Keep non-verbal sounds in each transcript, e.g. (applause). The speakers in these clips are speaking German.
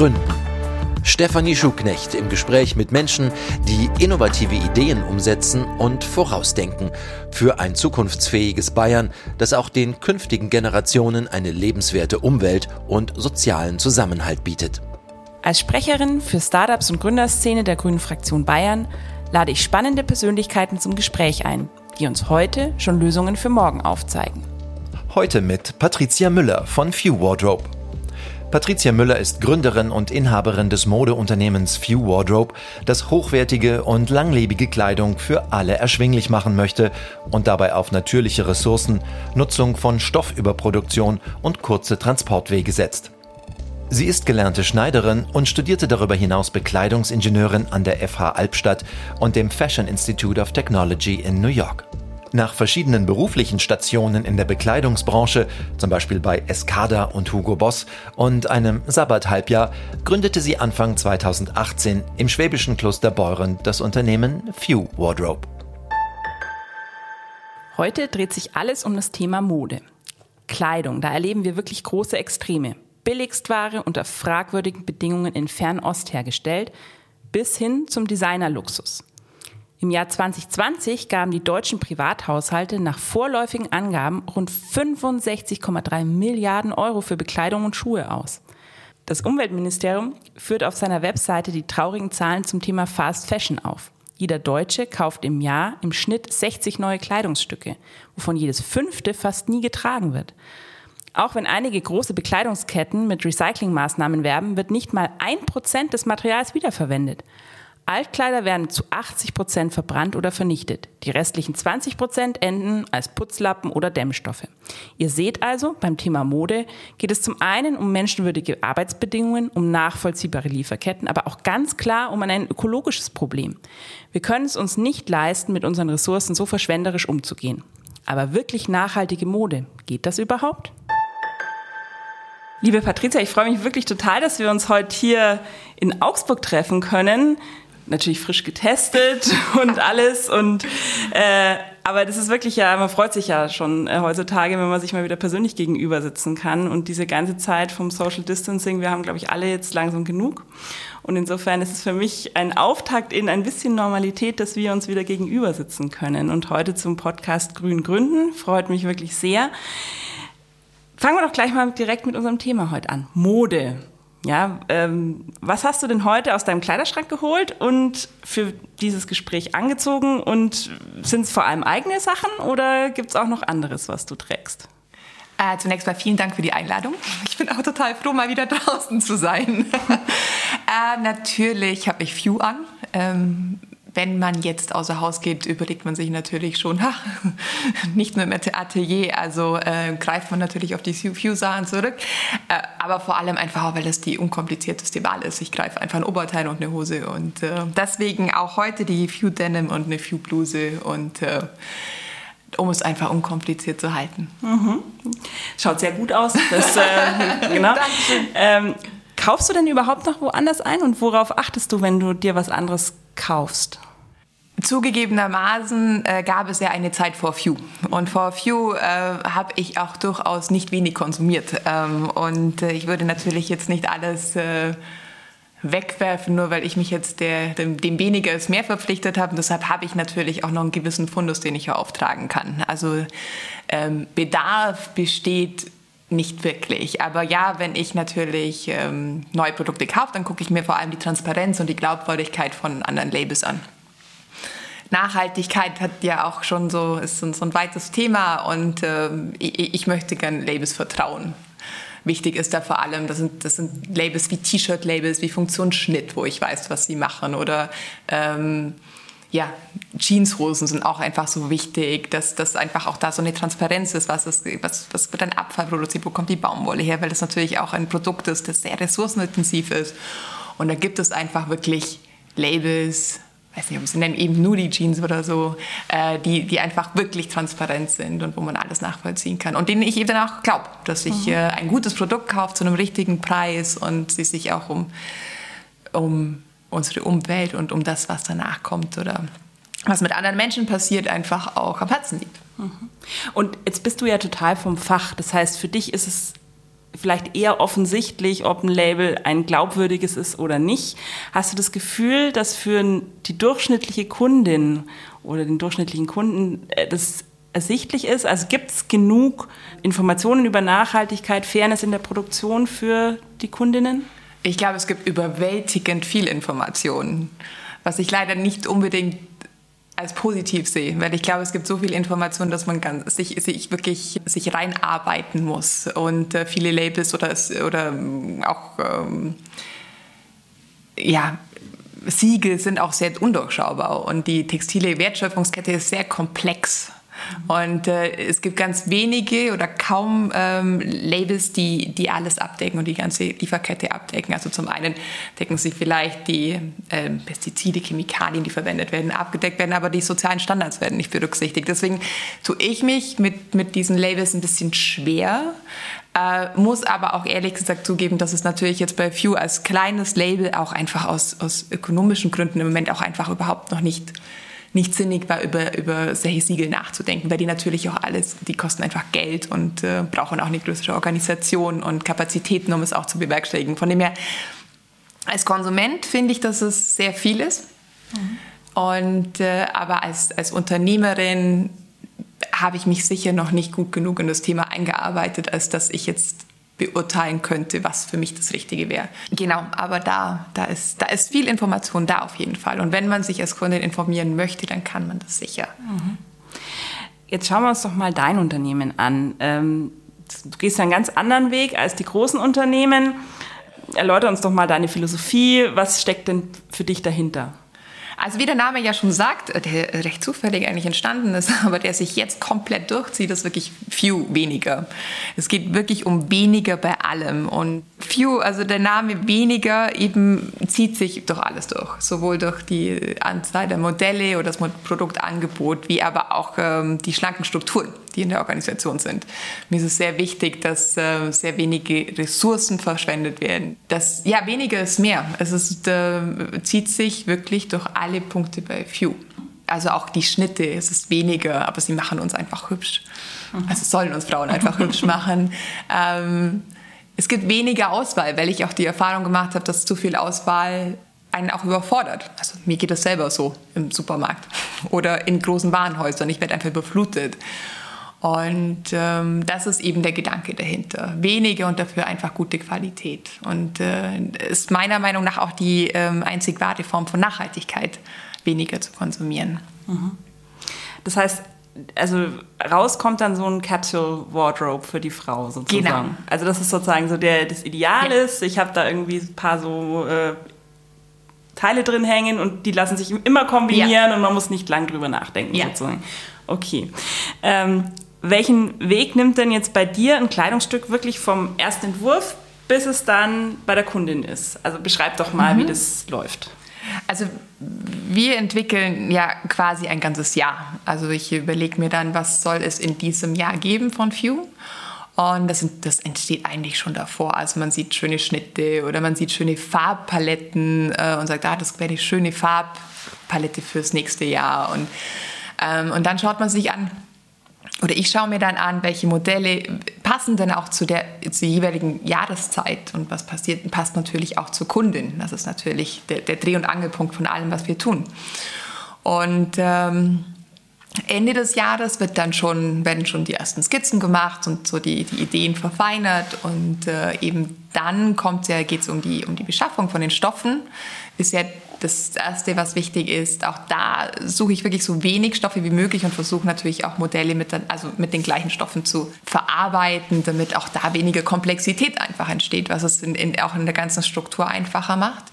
Gründen. Stefanie Schuknecht im Gespräch mit Menschen, die innovative Ideen umsetzen und vorausdenken für ein zukunftsfähiges Bayern, das auch den künftigen Generationen eine lebenswerte Umwelt und sozialen Zusammenhalt bietet. Als Sprecherin für Startups und Gründerszene der Grünen Fraktion Bayern lade ich spannende Persönlichkeiten zum Gespräch ein, die uns heute schon Lösungen für morgen aufzeigen. Heute mit Patricia Müller von Few Wardrobe. Patricia Müller ist Gründerin und Inhaberin des Modeunternehmens Few Wardrobe, das hochwertige und langlebige Kleidung für alle erschwinglich machen möchte und dabei auf natürliche Ressourcen, Nutzung von Stoffüberproduktion und kurze Transportwege setzt. Sie ist gelernte Schneiderin und studierte darüber hinaus Bekleidungsingenieurin an der FH Albstadt und dem Fashion Institute of Technology in New York. Nach verschiedenen beruflichen Stationen in der Bekleidungsbranche, zum Beispiel bei Escada und Hugo Boss und einem Sabbat-Halbjahr, gründete sie Anfang 2018 im schwäbischen Kloster Beuren das Unternehmen Few Wardrobe. Heute dreht sich alles um das Thema Mode. Kleidung, da erleben wir wirklich große Extreme. Billigstware unter fragwürdigen Bedingungen in Fernost hergestellt, bis hin zum Designerluxus. Im Jahr 2020 gaben die deutschen Privathaushalte nach vorläufigen Angaben rund 65,3 Milliarden Euro für Bekleidung und Schuhe aus. Das Umweltministerium führt auf seiner Webseite die traurigen Zahlen zum Thema Fast Fashion auf. Jeder Deutsche kauft im Jahr im Schnitt 60 neue Kleidungsstücke, wovon jedes fünfte fast nie getragen wird. Auch wenn einige große Bekleidungsketten mit Recyclingmaßnahmen werben, wird nicht mal ein Prozent des Materials wiederverwendet. Altkleider werden zu 80 Prozent verbrannt oder vernichtet. Die restlichen 20 Prozent enden als Putzlappen oder Dämmstoffe. Ihr seht also, beim Thema Mode geht es zum einen um menschenwürdige Arbeitsbedingungen, um nachvollziehbare Lieferketten, aber auch ganz klar um ein ökologisches Problem. Wir können es uns nicht leisten, mit unseren Ressourcen so verschwenderisch umzugehen. Aber wirklich nachhaltige Mode, geht das überhaupt? Liebe Patricia, ich freue mich wirklich total, dass wir uns heute hier in Augsburg treffen können natürlich frisch getestet (laughs) und alles. Und äh, aber das ist wirklich ja, man freut sich ja schon äh, heutzutage, wenn man sich mal wieder persönlich gegenüber sitzen kann. Und diese ganze Zeit vom Social Distancing, wir haben, glaube ich, alle jetzt langsam genug. Und insofern ist es für mich ein Auftakt in ein bisschen Normalität, dass wir uns wieder gegenüber sitzen können. Und heute zum Podcast Grün Gründen freut mich wirklich sehr. Fangen wir doch gleich mal direkt mit unserem Thema heute an. Mode. Ja, ähm, was hast du denn heute aus deinem Kleiderschrank geholt und für dieses Gespräch angezogen? Und sind es vor allem eigene Sachen oder gibt es auch noch anderes, was du trägst? Äh, zunächst mal vielen Dank für die Einladung. Ich bin auch total froh, mal wieder (laughs) draußen zu sein. (laughs) äh, natürlich habe ich Few an. Ähm, wenn man jetzt außer Haus geht, überlegt man sich natürlich schon, ha, (laughs) nicht nur im Atelier, also äh, greift man natürlich auf die Fuse-Sachen zurück, äh, aber vor allem einfach weil das die unkomplizierteste Wahl ist. Ich greife einfach ein Oberteil und eine Hose und äh, deswegen auch heute die Few Denim und eine Few Bluse und äh, um es einfach unkompliziert zu halten. Mhm. Schaut sehr gut aus. Das, äh, (laughs) genau. Ähm, kaufst du denn überhaupt noch woanders ein und worauf achtest du, wenn du dir was anderes kaufst? Zugegebenermaßen äh, gab es ja eine Zeit vor Few. Und vor Few äh, habe ich auch durchaus nicht wenig konsumiert. Ähm, und äh, ich würde natürlich jetzt nicht alles äh, wegwerfen, nur weil ich mich jetzt der, dem, dem weniger als mehr verpflichtet habe. Und deshalb habe ich natürlich auch noch einen gewissen Fundus, den ich hier auftragen kann. Also ähm, Bedarf besteht nicht wirklich. Aber ja, wenn ich natürlich ähm, neue Produkte kaufe, dann gucke ich mir vor allem die Transparenz und die Glaubwürdigkeit von anderen Labels an. Nachhaltigkeit hat ja auch schon so, ist so ein weites Thema und ähm, ich, ich möchte gerne Labels vertrauen. Wichtig ist da vor allem, das sind, das sind Labels wie T-Shirt-Labels, wie Funktionsschnitt, wo ich weiß, was sie machen oder ähm, ja, Jeanshosen sind auch einfach so wichtig, dass, dass einfach auch da so eine Transparenz ist, was, ist, was, was wird ein Abfall produziert, wo kommt die Baumwolle her, weil das natürlich auch ein Produkt ist, das sehr ressourcenintensiv ist. Und da gibt es einfach wirklich Labels, weiß nicht, ob sie nennen eben nur die Jeans oder so, äh, die, die einfach wirklich transparent sind und wo man alles nachvollziehen kann. Und denen ich eben auch glaube, dass ich mhm. äh, ein gutes Produkt kaufe zu einem richtigen Preis und sie sich auch um, um unsere Umwelt und um das, was danach kommt oder was mit anderen Menschen passiert, einfach auch am Herzen liegt. Mhm. Und jetzt bist du ja total vom Fach. Das heißt, für dich ist es vielleicht eher offensichtlich, ob ein Label ein glaubwürdiges ist oder nicht. Hast du das Gefühl, dass für die durchschnittliche Kundin oder den durchschnittlichen Kunden äh, das ersichtlich ist? Also gibt es genug Informationen über Nachhaltigkeit, Fairness in der Produktion für die Kundinnen? Ich glaube, es gibt überwältigend viel Informationen, was ich leider nicht unbedingt als positiv sehe, weil ich glaube, es gibt so viel Information, dass man ganz, sich, sich wirklich sich reinarbeiten muss und äh, viele Labels oder, oder ähm, auch ähm, ja, Siegel sind auch sehr undurchschaubar und die textile Wertschöpfungskette ist sehr komplex. Und äh, es gibt ganz wenige oder kaum ähm, Labels, die, die alles abdecken und die ganze Lieferkette abdecken. Also zum einen decken sie vielleicht die äh, Pestizide, Chemikalien, die verwendet werden, abgedeckt werden, aber die sozialen Standards werden nicht berücksichtigt. Deswegen tue ich mich mit, mit diesen Labels ein bisschen schwer. Äh, muss aber auch ehrlich gesagt zugeben, dass es natürlich jetzt bei Few als kleines Label auch einfach aus, aus ökonomischen Gründen im Moment auch einfach überhaupt noch nicht nicht sinnig war, über, über solche Siegel nachzudenken, weil die natürlich auch alles, die kosten einfach Geld und äh, brauchen auch eine größere Organisation und Kapazitäten, um es auch zu bewerkstelligen. Von dem her, als Konsument finde ich, dass es sehr viel ist. Mhm. Und, äh, aber als, als Unternehmerin habe ich mich sicher noch nicht gut genug in das Thema eingearbeitet, als dass ich jetzt beurteilen könnte, was für mich das Richtige wäre. Genau, aber da, da, ist, da ist viel Information da auf jeden Fall. Und wenn man sich als Kundin informieren möchte, dann kann man das sicher. Mhm. Jetzt schauen wir uns doch mal dein Unternehmen an. Ähm, du gehst einen ganz anderen Weg als die großen Unternehmen. Erläuter uns doch mal deine Philosophie. Was steckt denn für dich dahinter? Also wie der Name ja schon sagt, äh, der recht zufällig eigentlich entstanden ist, (laughs) aber der sich jetzt komplett durchzieht, ist wirklich Few weniger. Es geht wirklich um weniger bei allem. Und Few, also der Name weniger, eben zieht sich durch alles durch. Sowohl durch die Anzahl der Modelle oder das Produktangebot, wie aber auch ähm, die schlanken Strukturen, die in der Organisation sind. Mir ist es sehr wichtig, dass äh, sehr wenige Ressourcen verschwendet werden. Das, ja, weniger ist mehr. Es ist, äh, zieht sich wirklich durch alle Punkte bei Few. Also auch die Schnitte, es ist weniger, aber sie machen uns einfach hübsch. Also sollen uns Frauen einfach (laughs) hübsch machen. Ähm, es gibt weniger Auswahl, weil ich auch die Erfahrung gemacht habe, dass zu viel Auswahl einen auch überfordert. Also mir geht das selber so im Supermarkt oder in großen Warenhäusern. Ich werde einfach überflutet. Und ähm, das ist eben der Gedanke dahinter. Wenige und dafür einfach gute Qualität. Und äh, ist meiner Meinung nach auch die ähm, einzig wahre Form von Nachhaltigkeit, weniger zu konsumieren. Mhm. Das heißt, also rauskommt dann so ein Capsule Wardrobe für die Frau sozusagen. Genau. Also das ist sozusagen so der das Ideal ja. ist. Ich habe da irgendwie ein paar so äh, Teile drin hängen und die lassen sich immer kombinieren ja. und man muss nicht lang drüber nachdenken ja. sozusagen. Okay. Ähm, welchen Weg nimmt denn jetzt bei dir ein Kleidungsstück wirklich vom ersten Entwurf bis es dann bei der Kundin ist? Also beschreib doch mal, mhm. wie das läuft. Also wir entwickeln ja quasi ein ganzes Jahr. Also ich überlege mir dann, was soll es in diesem Jahr geben von Few. Und das, das, entsteht eigentlich schon davor. Also man sieht schöne Schnitte oder man sieht schöne Farbpaletten äh, und sagt, ah, das wäre die schöne Farbpalette fürs nächste Jahr. Und, ähm, und dann schaut man sich an, oder ich schaue mir dann an, welche Modelle passen denn auch zu der, zur jeweiligen Jahreszeit und was passiert, passt natürlich auch zur Kundin. Das ist natürlich der, der Dreh- und Angelpunkt von allem, was wir tun. Und ähm, Ende des Jahres wird dann schon, werden schon die ersten Skizzen gemacht und so die, die Ideen verfeinert und äh, eben dann ja, geht es um die, um die Beschaffung von den Stoffen. Ist ja das Erste, was wichtig ist. Auch da suche ich wirklich so wenig Stoffe wie möglich und versuche natürlich auch Modelle mit, also mit den gleichen Stoffen zu verarbeiten, damit auch da weniger Komplexität einfach entsteht, was es in, in, auch in der ganzen Struktur einfacher macht.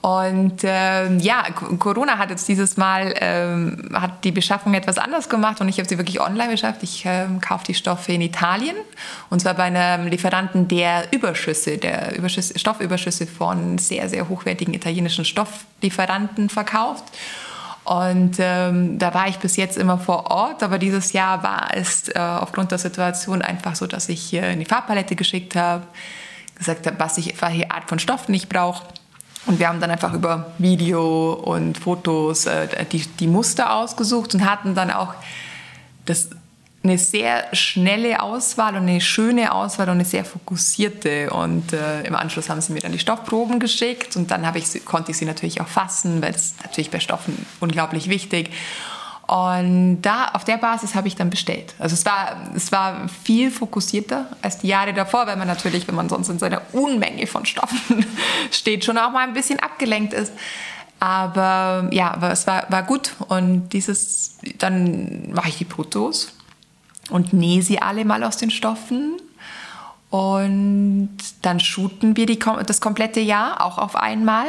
Und ähm, ja, Corona hat jetzt dieses Mal ähm, hat die Beschaffung etwas anders gemacht und ich habe sie wirklich online beschafft. Ich ähm, kaufe die Stoffe in Italien und zwar bei einem Lieferanten, der Überschüsse, der Überschüsse, Stoffüberschüsse von sehr, sehr hochwertigen italienischen Stofflieferanten verkauft. Und ähm, da war ich bis jetzt immer vor Ort, aber dieses Jahr war es äh, aufgrund der Situation einfach so, dass ich äh, in die Farbpalette geschickt habe, gesagt habe, was ich, welche Art von Stoffen ich brauche und wir haben dann einfach über Video und Fotos äh, die, die Muster ausgesucht und hatten dann auch das eine sehr schnelle Auswahl und eine schöne Auswahl und eine sehr fokussierte. Und äh, im Anschluss haben sie mir dann die Stoffproben geschickt und dann ich, konnte ich sie natürlich auch fassen, weil das ist natürlich bei Stoffen unglaublich wichtig. Und da, auf der Basis habe ich dann bestellt. Also es war, es war viel fokussierter als die Jahre davor, weil man natürlich, wenn man sonst in seiner Unmenge von Stoffen (laughs) steht, schon auch mal ein bisschen abgelenkt ist. Aber ja, es war, war gut. Und dieses, dann mache ich die Fotos und nähe sie alle mal aus den Stoffen. Und dann shooten wir die, das komplette Jahr auch auf einmal.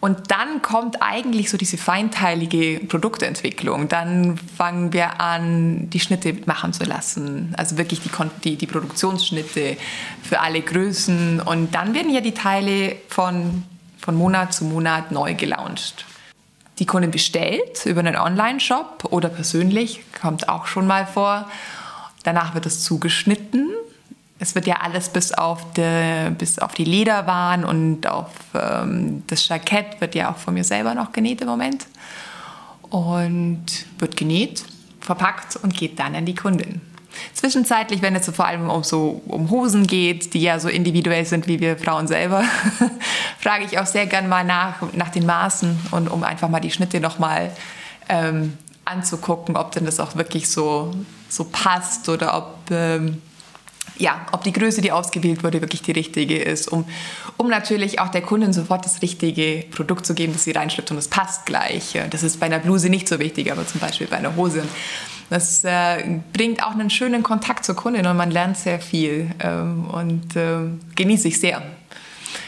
Und dann kommt eigentlich so diese feinteilige Produktentwicklung. Dann fangen wir an, die Schnitte machen zu lassen. Also wirklich die, die, die Produktionsschnitte für alle Größen. Und dann werden ja die Teile von, von Monat zu Monat neu gelauncht. Die Kunden bestellt über einen Online-Shop oder persönlich, kommt auch schon mal vor. Danach wird es zugeschnitten es wird ja alles bis auf die, bis auf die Lederwaren und auf ähm, das Jackett wird ja auch von mir selber noch genäht im Moment. Und wird genäht, verpackt und geht dann an die Kundin. Zwischenzeitlich, wenn es so vor allem um so um Hosen geht, die ja so individuell sind wie wir Frauen selber, (laughs) frage ich auch sehr gern mal nach, nach den Maßen und um einfach mal die Schnitte nochmal ähm, anzugucken, ob denn das auch wirklich so, so passt oder ob ähm, ja, ob die Größe, die ausgewählt wurde, wirklich die richtige ist, um, um natürlich auch der Kundin sofort das richtige Produkt zu geben, das sie reinschlüpft und es passt gleich. Das ist bei einer Bluse nicht so wichtig, aber zum Beispiel bei einer Hose. Das äh, bringt auch einen schönen Kontakt zur Kundin und man lernt sehr viel ähm, und äh, genieße ich sehr.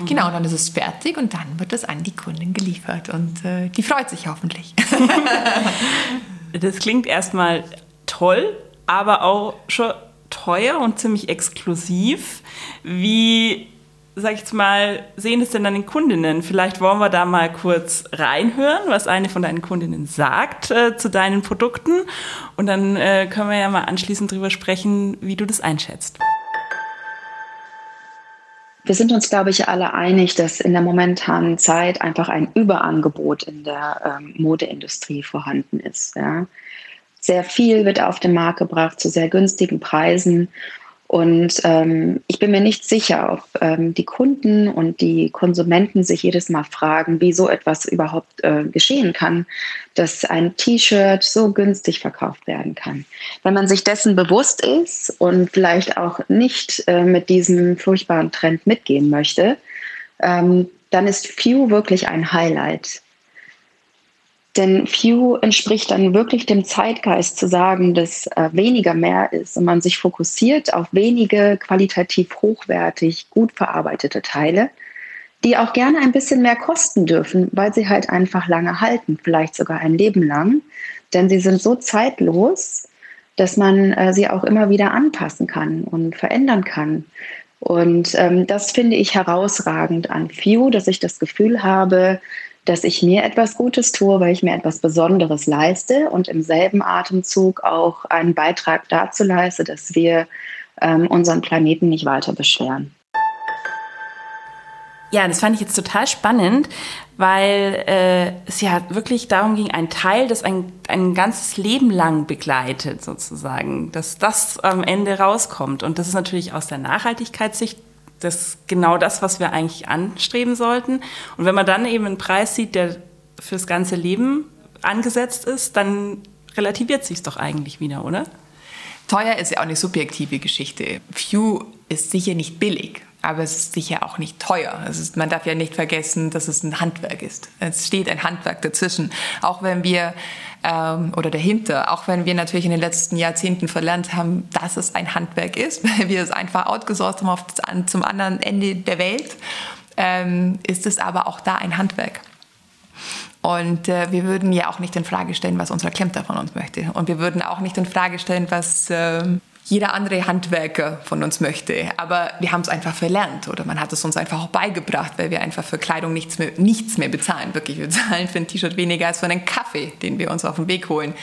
Mhm. Genau, dann ist es fertig und dann wird es an die Kundin geliefert und äh, die freut sich hoffentlich. (laughs) (laughs) das klingt erstmal toll, aber auch schon teuer und ziemlich exklusiv. Wie, sag ich jetzt mal, sehen es denn deine Kundinnen? Vielleicht wollen wir da mal kurz reinhören, was eine von deinen Kundinnen sagt äh, zu deinen Produkten. Und dann äh, können wir ja mal anschließend drüber sprechen, wie du das einschätzt. Wir sind uns, glaube ich, alle einig, dass in der momentanen Zeit einfach ein Überangebot in der ähm, Modeindustrie vorhanden ist. Ja. Sehr viel wird auf den Markt gebracht zu sehr günstigen Preisen. Und ähm, ich bin mir nicht sicher, ob ähm, die Kunden und die Konsumenten sich jedes Mal fragen, wie so etwas überhaupt äh, geschehen kann, dass ein T-Shirt so günstig verkauft werden kann. Wenn man sich dessen bewusst ist und vielleicht auch nicht äh, mit diesem furchtbaren Trend mitgehen möchte, ähm, dann ist Few wirklich ein Highlight. Denn Few entspricht dann wirklich dem Zeitgeist zu sagen, dass äh, weniger mehr ist und man sich fokussiert auf wenige qualitativ hochwertig, gut verarbeitete Teile, die auch gerne ein bisschen mehr kosten dürfen, weil sie halt einfach lange halten, vielleicht sogar ein Leben lang. Denn sie sind so zeitlos, dass man äh, sie auch immer wieder anpassen kann und verändern kann. Und ähm, das finde ich herausragend an Few, dass ich das Gefühl habe, dass ich mir etwas Gutes tue, weil ich mir etwas Besonderes leiste und im selben Atemzug auch einen Beitrag dazu leiste, dass wir ähm, unseren Planeten nicht weiter beschweren. Ja, das fand ich jetzt total spannend, weil äh, es ja wirklich darum ging, ein Teil, das ein, ein ganzes Leben lang begleitet, sozusagen, dass das am Ende rauskommt. Und das ist natürlich aus der Nachhaltigkeitssicht das ist genau das, was wir eigentlich anstreben sollten. Und wenn man dann eben einen Preis sieht, der fürs ganze Leben angesetzt ist, dann relativiert sich doch eigentlich wieder, oder? Teuer ist ja auch eine subjektive Geschichte. Few ist sicher nicht billig, aber es ist sicher auch nicht teuer. Ist, man darf ja nicht vergessen, dass es ein Handwerk ist. Es steht ein Handwerk dazwischen. Auch wenn wir ähm, oder dahinter. Auch wenn wir natürlich in den letzten Jahrzehnten verlernt haben, dass es ein Handwerk ist, (laughs) weil wir es einfach outgesourced haben auf das, zum anderen Ende der Welt, ähm, ist es aber auch da ein Handwerk. Und äh, wir würden ja auch nicht in Frage stellen, was unser Klempner von uns möchte. Und wir würden auch nicht in Frage stellen, was äh, jeder andere Handwerker von uns möchte. Aber wir haben es einfach verlernt oder man hat es uns einfach auch beigebracht, weil wir einfach für Kleidung nichts mehr, nichts mehr bezahlen. Wirklich, wir zahlen für ein T-Shirt weniger als für einen Kaffee, den wir uns auf den Weg holen.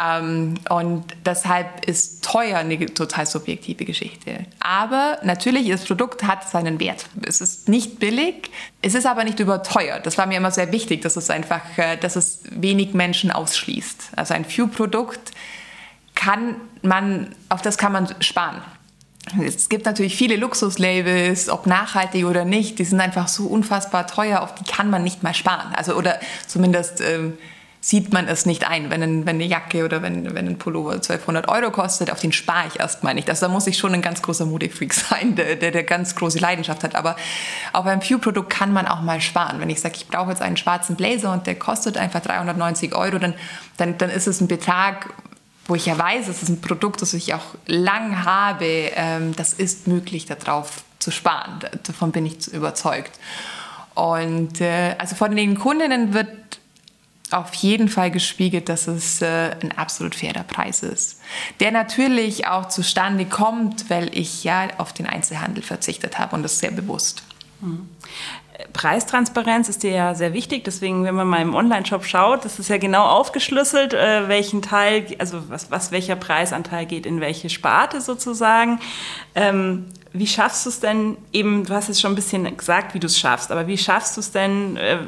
Ähm, und deshalb ist teuer eine total subjektive Geschichte. Aber natürlich, das Produkt hat seinen Wert. Es ist nicht billig, es ist aber nicht überteuert. Das war mir immer sehr wichtig, dass es einfach, äh, dass es wenig Menschen ausschließt. Also ein Few-Produkt kann man, auf das kann man sparen. Es gibt natürlich viele Luxuslabels, ob nachhaltig oder nicht, die sind einfach so unfassbar teuer, auf die kann man nicht mal sparen. Also oder zumindest ähm, sieht man es nicht ein, wenn, ein, wenn eine Jacke oder wenn, wenn ein Pullover 1200 Euro kostet, auf den spare ich erstmal nicht. Also da muss ich schon ein ganz großer Modefreak (laughs) sein, der, der, der ganz große Leidenschaft hat. Aber auch beim Pew-Produkt kann man auch mal sparen. Wenn ich sage, ich brauche jetzt einen schwarzen Blazer und der kostet einfach 390 Euro, dann, dann, dann ist es ein Betrag, wo ich ja weiß, es ist ein Produkt, das ich auch lang habe, ähm, das ist möglich, darauf zu sparen. Davon bin ich überzeugt. Und äh, also von den Kundinnen wird auf jeden Fall gespiegelt, dass es äh, ein absolut fairer Preis ist. Der natürlich auch zustande kommt, weil ich ja auf den Einzelhandel verzichtet habe und das sehr bewusst. Preistransparenz ist dir ja sehr wichtig, deswegen, wenn man mal im Online-Shop schaut, das ist ja genau aufgeschlüsselt, äh, welchen Teil, also was, was, welcher Preisanteil geht in welche Sparte sozusagen. Ähm, wie schaffst du es denn eben, du hast es schon ein bisschen gesagt, wie du es schaffst, aber wie schaffst du es denn, äh,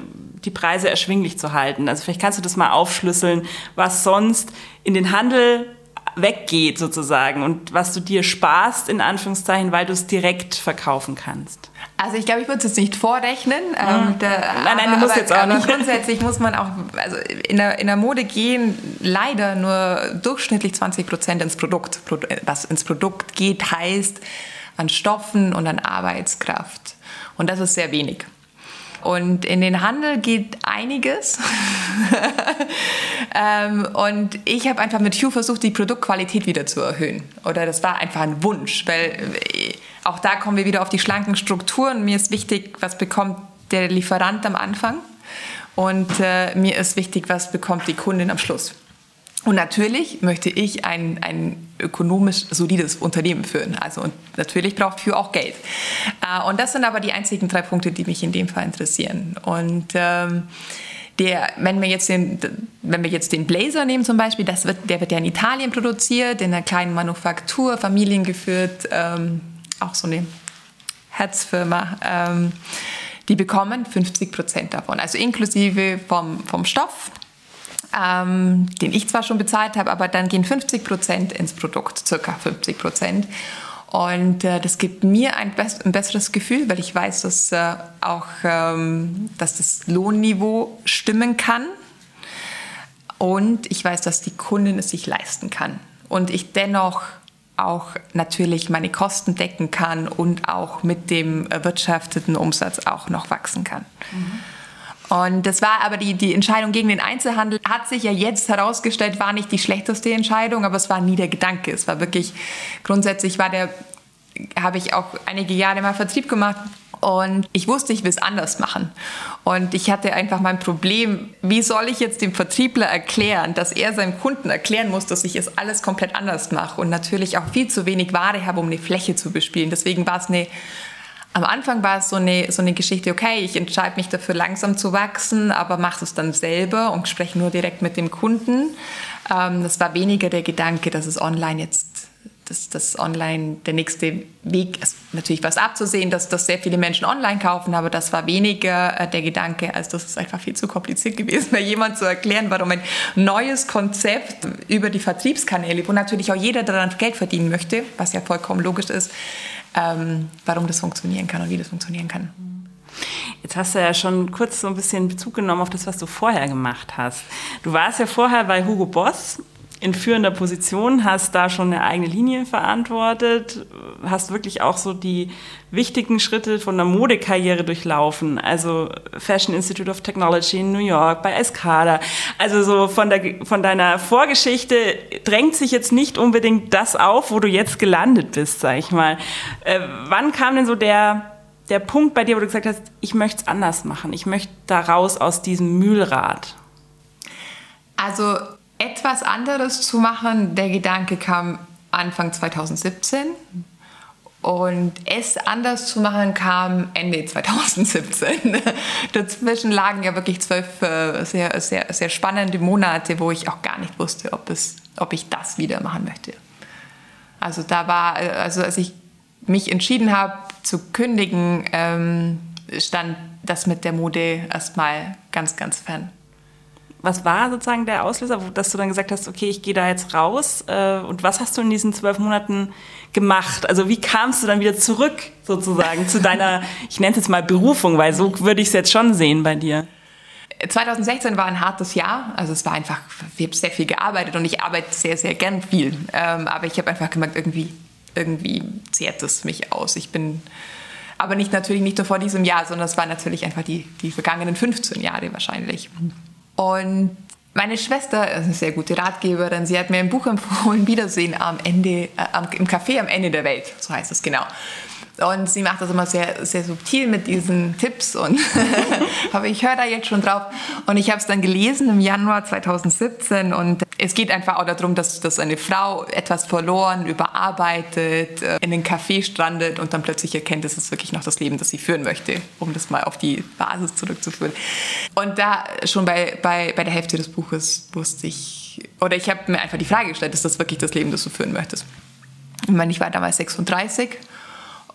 die Preise erschwinglich zu halten? Also vielleicht kannst du das mal aufschlüsseln, was sonst in den Handel weggeht sozusagen und was du dir sparst, in Anführungszeichen, weil du es direkt verkaufen kannst. Also ich glaube, ich würde es jetzt nicht vorrechnen. Mhm. der, nein, nein, du musst aber, jetzt auch nicht. Grundsätzlich muss man auch, also in der, in der Mode gehen leider nur durchschnittlich 20 Prozent ins Produkt. Was ins Produkt geht, heißt an Stoffen und an Arbeitskraft. Und das ist sehr wenig. Und in den Handel geht einiges. (laughs) ähm, und ich habe einfach mit Hue versucht, die Produktqualität wieder zu erhöhen. Oder das war einfach ein Wunsch, weil äh, auch da kommen wir wieder auf die schlanken Strukturen. Mir ist wichtig, was bekommt der Lieferant am Anfang. Und äh, mir ist wichtig, was bekommt die Kundin am Schluss. Und natürlich möchte ich ein, ein ökonomisch solides Unternehmen führen. Also und natürlich braucht für auch Geld. Äh, und das sind aber die einzigen drei Punkte, die mich in dem Fall interessieren. Und ähm, der, wenn wir jetzt den, wenn wir jetzt den Blazer nehmen zum Beispiel, das wird, der wird ja in Italien produziert, in einer kleinen Manufaktur, familiengeführt, ähm, auch so eine Herzfirma. Ähm, die bekommen 50 Prozent davon, also inklusive vom, vom Stoff ähm, den ich zwar schon bezahlt habe, aber dann gehen 50 Prozent ins Produkt, circa 50 Prozent. Und äh, das gibt mir ein, ein, besseres Gefühl, weil ich weiß, dass äh, auch ähm, dass das Lohnniveau stimmen kann. Und ich weiß, dass die Kundin es sich leisten kann. Und ich dennoch auch natürlich meine Kosten decken kann und auch mit dem erwirtschafteten Umsatz auch noch wachsen kann. Mhm. Und das war aber die, die Entscheidung gegen den Einzelhandel, hat sich ja jetzt herausgestellt, war nicht die schlechteste Entscheidung, aber es war nie der Gedanke. Es war wirklich, grundsätzlich war der, habe ich auch einige Jahre mal Vertrieb gemacht und ich wusste, ich will es anders machen. Und ich hatte einfach mein Problem, wie soll ich jetzt dem Vertriebler erklären, dass er seinem Kunden erklären muss, dass ich es alles komplett anders mache und natürlich auch viel zu wenig Ware habe, um eine Fläche zu bespielen. Deswegen war es eine am Anfang war es so eine, so eine Geschichte, okay, ich entscheide mich dafür, langsam zu wachsen, aber mache es dann selber und spreche nur direkt mit dem Kunden. Ähm, das war weniger der Gedanke, dass es online jetzt, dass das online der nächste Weg ist. Natürlich was abzusehen, dass, dass sehr viele Menschen online kaufen, aber das war weniger äh, der Gedanke, als das ist einfach viel zu kompliziert gewesen, wäre (laughs) jemand zu erklären, warum ein neues Konzept über die Vertriebskanäle, wo natürlich auch jeder daran Geld verdienen möchte, was ja vollkommen logisch ist, ähm, warum das funktionieren kann und wie das funktionieren kann. Jetzt hast du ja schon kurz so ein bisschen Bezug genommen auf das, was du vorher gemacht hast. Du warst ja vorher bei Hugo Boss in führender Position, hast da schon eine eigene Linie verantwortet, hast wirklich auch so die wichtigen Schritte von der Modekarriere durchlaufen. Also Fashion Institute of Technology in New York, bei Escada. Also so von, der, von deiner Vorgeschichte drängt sich jetzt nicht unbedingt das auf, wo du jetzt gelandet bist, sag ich mal. Äh, wann kam denn so der, der Punkt bei dir, wo du gesagt hast, ich möchte es anders machen, ich möchte da raus aus diesem Mühlrad? Also etwas anderes zu machen, der Gedanke kam Anfang 2017. Und es anders zu machen kam Ende 2017. (laughs) Dazwischen lagen ja wirklich zwölf äh, sehr, sehr, sehr spannende Monate, wo ich auch gar nicht wusste, ob, es, ob ich das wieder machen möchte. Also da war, also als ich mich entschieden habe zu kündigen, ähm, stand das mit der Mode erstmal ganz, ganz fern. Was war sozusagen der Auslöser, dass du dann gesagt hast, okay, ich gehe da jetzt raus? Äh, und was hast du in diesen zwölf Monaten gemacht? Also wie kamst du dann wieder zurück sozusagen zu deiner, (laughs) ich nenne es jetzt mal Berufung, weil so würde ich es jetzt schon sehen bei dir. 2016 war ein hartes Jahr. Also es war einfach, wir haben sehr viel gearbeitet und ich arbeite sehr, sehr gern viel. Ähm, aber ich habe einfach gemerkt, irgendwie, irgendwie zehrt es mich aus. Ich bin aber nicht natürlich nicht nur vor diesem Jahr, sondern es waren natürlich einfach die, die vergangenen 15 Jahre wahrscheinlich. Und meine Schwester ist eine sehr gute Ratgeberin. Sie hat mir ein Buch empfohlen, Wiedersehen am Ende, äh, im Café am Ende der Welt, so heißt es genau. Und sie macht das immer sehr, sehr subtil mit diesen Tipps und (laughs) ich höre da jetzt schon drauf. Und ich habe es dann gelesen im Januar 2017 und es geht einfach auch darum, dass, dass eine Frau etwas verloren, überarbeitet, äh, in den Café strandet und dann plötzlich erkennt, es ist wirklich noch das Leben, das sie führen möchte, um das mal auf die Basis zurückzuführen. Und da schon bei, bei, bei der Hälfte des Buches wusste ich, oder ich habe mir einfach die Frage gestellt, ist das wirklich das Leben, das du führen möchtest? Ich meine, ich war damals 36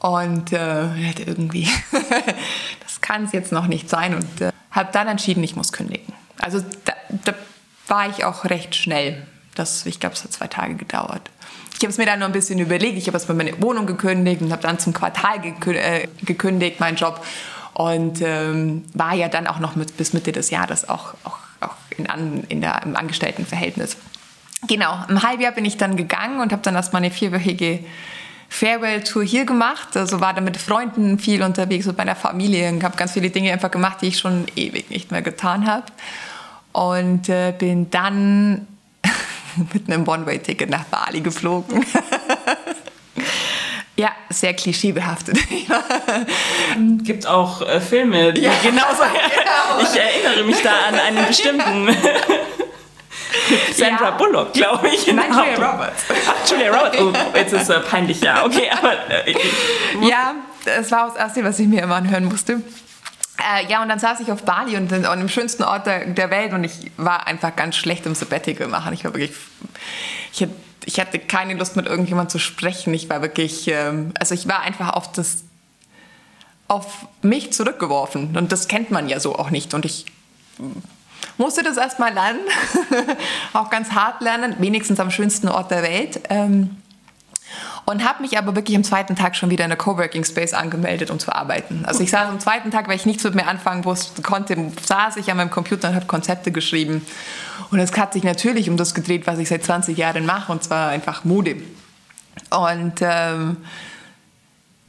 und äh, irgendwie, (laughs) das kann es jetzt noch nicht sein. Und äh, habe dann entschieden, ich muss kündigen. Also da, da war ich auch recht schnell. Das, ich glaube, es hat zwei Tage gedauert. Ich habe es mir dann noch ein bisschen überlegt. Ich habe erstmal meine Wohnung gekündigt und habe dann zum Quartal äh, gekündigt, meinen Job. Und ähm, war ja dann auch noch mit, bis Mitte des Jahres auch, auch, auch in, in der, im Angestelltenverhältnis. Genau, im Halbjahr bin ich dann gegangen und habe dann erstmal eine vierwöchige Farewell-Tour hier gemacht. Also war da mit Freunden viel unterwegs und meiner Familie und habe ganz viele Dinge einfach gemacht, die ich schon ewig nicht mehr getan habe. Und äh, bin dann (laughs) mit einem One-Way-Ticket nach Bali geflogen. (laughs) ja, sehr klischeebehaftet. (laughs) Gibt auch äh, Filme, die ja, genauso. Genau. Ich erinnere mich da an einen bestimmten. (laughs) Sandra ja. Bullock, glaube ich. Nein, Julia Roberts. Ach, (laughs) Julia Roberts. Oh, jetzt ist es äh, peinlich, ja. Okay, aber. Äh, ja, das war das Erste, was ich mir immer anhören musste. Äh, ja, und dann saß ich auf Bali und an dem schönsten Ort der, der, Welt und ich war einfach ganz schlecht im Sabbatical machen. Ich war wirklich. Ich, hatte, ich hatte keine Lust, mit irgendjemandem zu sprechen. Ich war wirklich. Ähm, also, ich war einfach auf das auf mich zurückgeworfen. Und das kennt man ja so auch nicht. Und ich musste das erstmal lernen, (laughs) auch ganz hart lernen, wenigstens am schönsten Ort der Welt. Ähm, und habe mich aber wirklich am zweiten Tag schon wieder in der Coworking Space angemeldet, um zu arbeiten. Also ich saß am zweiten Tag, weil ich nichts mit mir anfangen wusste, konnte, saß ich an meinem Computer und habe Konzepte geschrieben. Und es hat sich natürlich um das gedreht, was ich seit 20 Jahren mache, und zwar einfach Mode. Und ähm,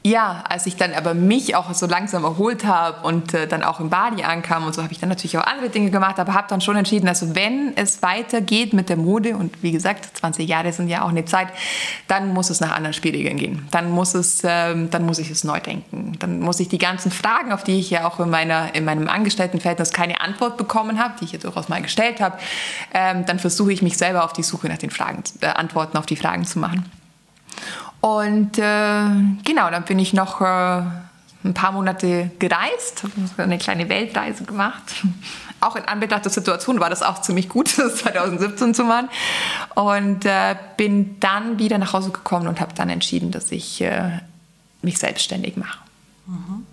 ja, als ich dann aber mich auch so langsam erholt habe und äh, dann auch im Bali ankam und so, habe ich dann natürlich auch andere Dinge gemacht, aber habe dann schon entschieden, also wenn es weitergeht mit der Mode und wie gesagt, 20 Jahre sind ja auch eine Zeit, dann muss es nach anderen Spielregeln gehen. Dann muss es, ähm, dann muss ich es neu denken. Dann muss ich die ganzen Fragen, auf die ich ja auch in meiner in meinem Angestelltenverhältnis keine Antwort bekommen habe, die ich ja durchaus mal gestellt habe, ähm, dann versuche ich mich selber auf die Suche nach den Fragen, äh, Antworten auf die Fragen zu machen. Und äh, genau, dann bin ich noch äh, ein paar Monate gereist, habe eine kleine Weltreise gemacht. (laughs) Auch in Anbetracht der Situation war das auch ziemlich gut, (laughs) das 2017 zu machen. Und äh, bin dann wieder nach Hause gekommen und habe dann entschieden, dass ich äh, mich selbstständig mache. Mhm.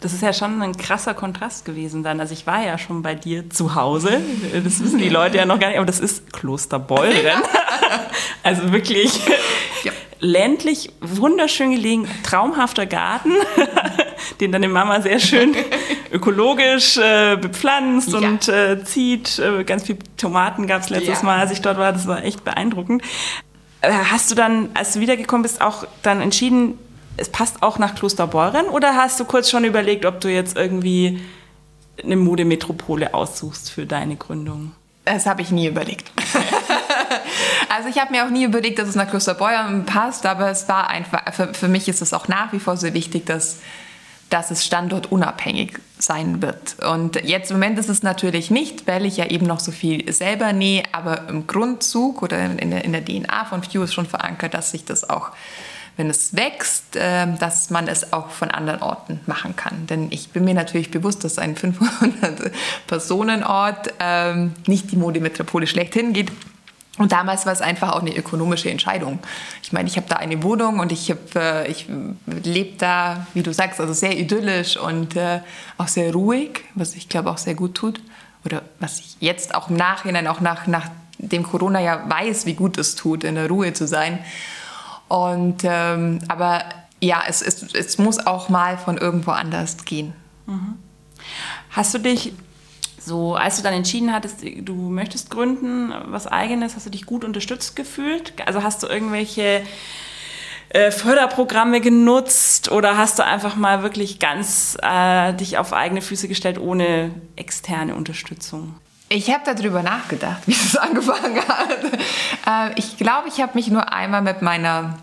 Das ist ja schon ein krasser Kontrast gewesen dann. Also ich war ja schon bei dir zu Hause. Das wissen die Leute ja noch gar nicht, aber das ist Klosterbeuren. (laughs) Also wirklich ja ländlich, wunderschön gelegen, traumhafter Garten, (laughs) den deine Mama sehr schön (laughs) ökologisch äh, bepflanzt ja. und äh, zieht. Äh, ganz viel Tomaten gab es letztes ja. Mal, als ich dort war. Das war echt beeindruckend. Äh, hast du dann, als du wiedergekommen bist, auch dann entschieden, es passt auch nach Klosterbeuren? Oder hast du kurz schon überlegt, ob du jetzt irgendwie eine Modemetropole aussuchst für deine Gründung? Das habe ich nie überlegt. (laughs) Also ich habe mir auch nie überlegt, dass es nach Klosterbeuern passt, aber es war einfach, für, für mich ist es auch nach wie vor sehr wichtig, dass, dass es standortunabhängig sein wird. Und jetzt im Moment ist es natürlich nicht, weil ich ja eben noch so viel selber nähe, aber im Grundzug oder in der, in der DNA von Few ist schon verankert, dass sich das auch wenn es wächst, ähm, dass man es auch von anderen Orten machen kann. Denn ich bin mir natürlich bewusst, dass ein 500-Personen-Ort (laughs) ähm, nicht die Modemetropole schlechthin geht. Und damals war es einfach auch eine ökonomische Entscheidung. Ich meine, ich habe da eine Wohnung und ich, äh, ich lebe da, wie du sagst, also sehr idyllisch und äh, auch sehr ruhig, was ich glaube auch sehr gut tut. oder was ich jetzt auch im Nachhinein, auch nach, nach dem Corona ja weiß, wie gut es tut, in der Ruhe zu sein. Und ähm, aber ja, es, es, es muss auch mal von irgendwo anders gehen. Mhm. Hast du dich so, als du dann entschieden hattest, du möchtest gründen, was eigenes, hast du dich gut unterstützt gefühlt? Also hast du irgendwelche äh, Förderprogramme genutzt oder hast du einfach mal wirklich ganz äh, dich auf eigene Füße gestellt ohne externe Unterstützung? Ich habe darüber nachgedacht, (laughs) wie es angefangen hat. Äh, ich glaube, ich habe mich nur einmal mit meiner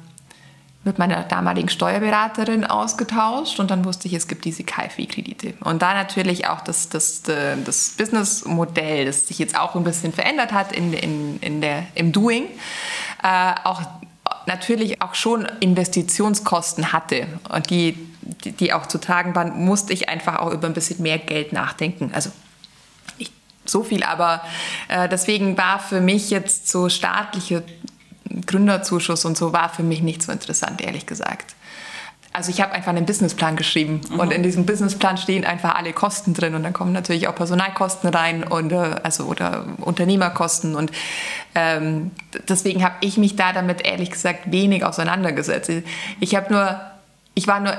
mit meiner damaligen Steuerberaterin ausgetauscht und dann wusste ich, es gibt diese KfW-Kredite. Und da natürlich auch das, das, das Businessmodell, das sich jetzt auch ein bisschen verändert hat in, in, in der, im Doing, äh, auch natürlich auch schon Investitionskosten hatte und die, die, die auch zu tragen waren, musste ich einfach auch über ein bisschen mehr Geld nachdenken. Also nicht so viel, aber äh, deswegen war für mich jetzt so staatliche Gründerzuschuss und so war für mich nicht so interessant, ehrlich gesagt. Also ich habe einfach einen Businessplan geschrieben mhm. und in diesem Businessplan stehen einfach alle Kosten drin und dann kommen natürlich auch Personalkosten rein und äh, also oder Unternehmerkosten und ähm, deswegen habe ich mich da damit ehrlich gesagt wenig auseinandergesetzt. Ich habe nur, ich war nur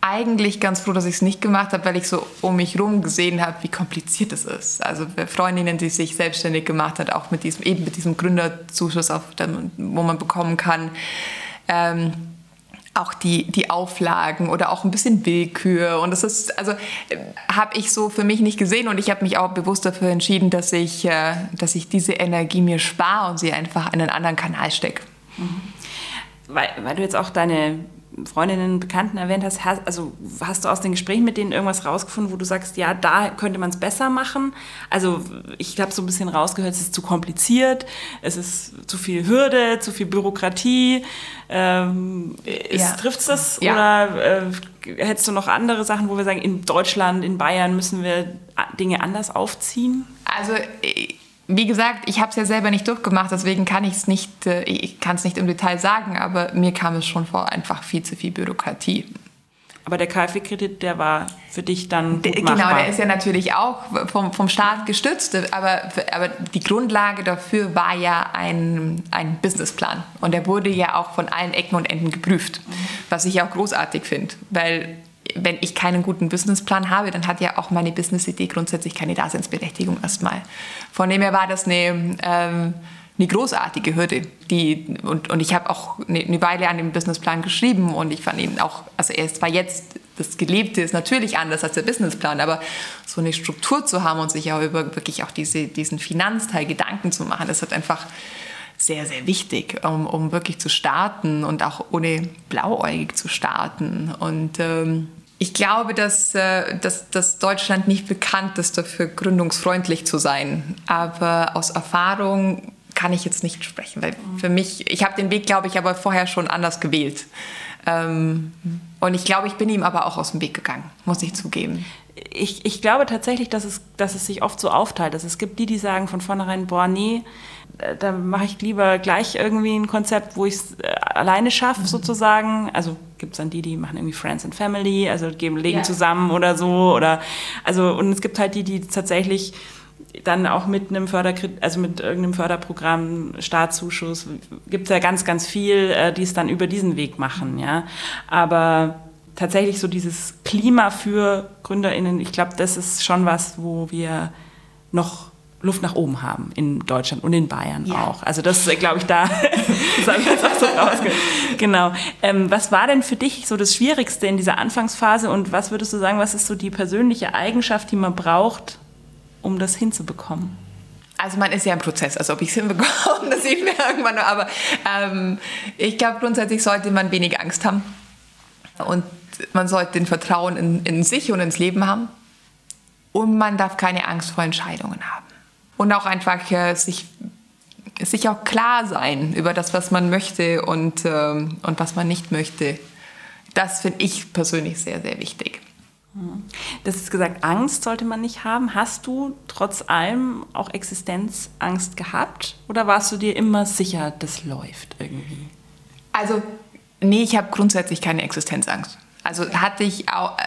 eigentlich ganz froh, dass ich es nicht gemacht habe, weil ich so um mich herum gesehen habe, wie kompliziert es ist. Also Freundinnen, die sich selbstständig gemacht hat, auch mit diesem eben mit diesem Gründerzuschuss, auf dem, wo man bekommen kann. Ähm, auch die, die Auflagen oder auch ein bisschen Willkür. Und das ist, also habe ich so für mich nicht gesehen und ich habe mich auch bewusst dafür entschieden, dass ich, äh, dass ich diese Energie mir spare und sie einfach in einen anderen Kanal stecke. Mhm. Weil, weil du jetzt auch deine Freundinnen, Bekannten erwähnt hast, hast, also hast du aus den Gesprächen mit denen irgendwas rausgefunden, wo du sagst, ja, da könnte man es besser machen? Also ich habe so ein bisschen rausgehört, es ist zu kompliziert, es ist zu viel Hürde, zu viel Bürokratie. Ähm, ja. Trifft es das? Ja. Oder äh, hättest du noch andere Sachen, wo wir sagen, in Deutschland, in Bayern müssen wir Dinge anders aufziehen? Also ich wie gesagt, ich habe es ja selber nicht durchgemacht, deswegen kann ich es nicht, äh, ich kann es nicht im Detail sagen, aber mir kam es schon vor, einfach viel zu viel Bürokratie. Aber der KfW-Kredit, der war für dich dann gut Genau, der ist ja natürlich auch vom, vom Staat gestützt, aber, aber die Grundlage dafür war ja ein, ein Businessplan. Und der wurde ja auch von allen Ecken und Enden geprüft, was ich auch großartig finde, weil wenn ich keinen guten Businessplan habe, dann hat ja auch meine Businessidee grundsätzlich keine Daseinsberechtigung erstmal. Von dem her war das eine, ähm, eine großartige Hürde. Die, und, und ich habe auch eine, eine, Weile an dem Businessplan geschrieben und ich fand ihn auch, also er ist zwar jetzt, das Gelebte ist natürlich anders als der Businessplan, aber so eine Struktur zu haben und sich auch über wirklich auch diese, diesen Finanzteil Gedanken zu machen, das hat einfach sehr, sehr wichtig, um, um wirklich zu starten und auch ohne blauäugig zu starten. Und ähm, ich glaube, dass, äh, dass, dass Deutschland nicht bekannt ist dafür, gründungsfreundlich zu sein. Aber aus Erfahrung kann ich jetzt nicht sprechen, weil für mich, ich habe den Weg, glaube ich, aber vorher schon anders gewählt. Ähm, und ich glaube, ich bin ihm aber auch aus dem Weg gegangen, muss ich zugeben. Ich, ich glaube tatsächlich, dass es, dass es sich oft so aufteilt. Dass es gibt die, die sagen von vornherein, boah, nee, da mache ich lieber gleich irgendwie ein Konzept, wo ich es äh, alleine schaffe, mhm. sozusagen. Also gibt es dann die, die machen irgendwie Friends and Family, also geben, legen ja. zusammen oder so. Oder also und es gibt halt die, die tatsächlich dann auch mit einem Förderkredit, also mit irgendeinem Förderprogramm, Staatszuschuss, gibt es ja ganz, ganz viel, äh, die es dann über diesen Weg machen, ja. Aber tatsächlich so dieses Klima für GründerInnen, ich glaube, das ist schon was, wo wir noch Luft nach oben haben in Deutschland und in Bayern ja. auch. Also das glaube ich da, (laughs) das habe ich jetzt auch so rausgehört. Genau. Ähm, was war denn für dich so das Schwierigste in dieser Anfangsphase und was würdest du sagen, was ist so die persönliche Eigenschaft, die man braucht, um das hinzubekommen? Also man ist ja im Prozess, also ob ich es hinbekomme, (laughs) das sehen wir irgendwann noch. Aber ähm, ich glaube, grundsätzlich sollte man wenig Angst haben und man sollte den Vertrauen in, in sich und ins Leben haben. Und man darf keine Angst vor Entscheidungen haben und auch einfach äh, sich, sich auch klar sein über das, was man möchte und, ähm, und was man nicht möchte. Das finde ich persönlich sehr, sehr wichtig. Mhm. Das ist gesagt, Angst sollte man nicht haben. Hast du trotz allem auch Existenzangst gehabt oder warst du dir immer sicher, das läuft irgendwie? Also, nee, ich habe grundsätzlich keine Existenzangst. Also hatte ich auch,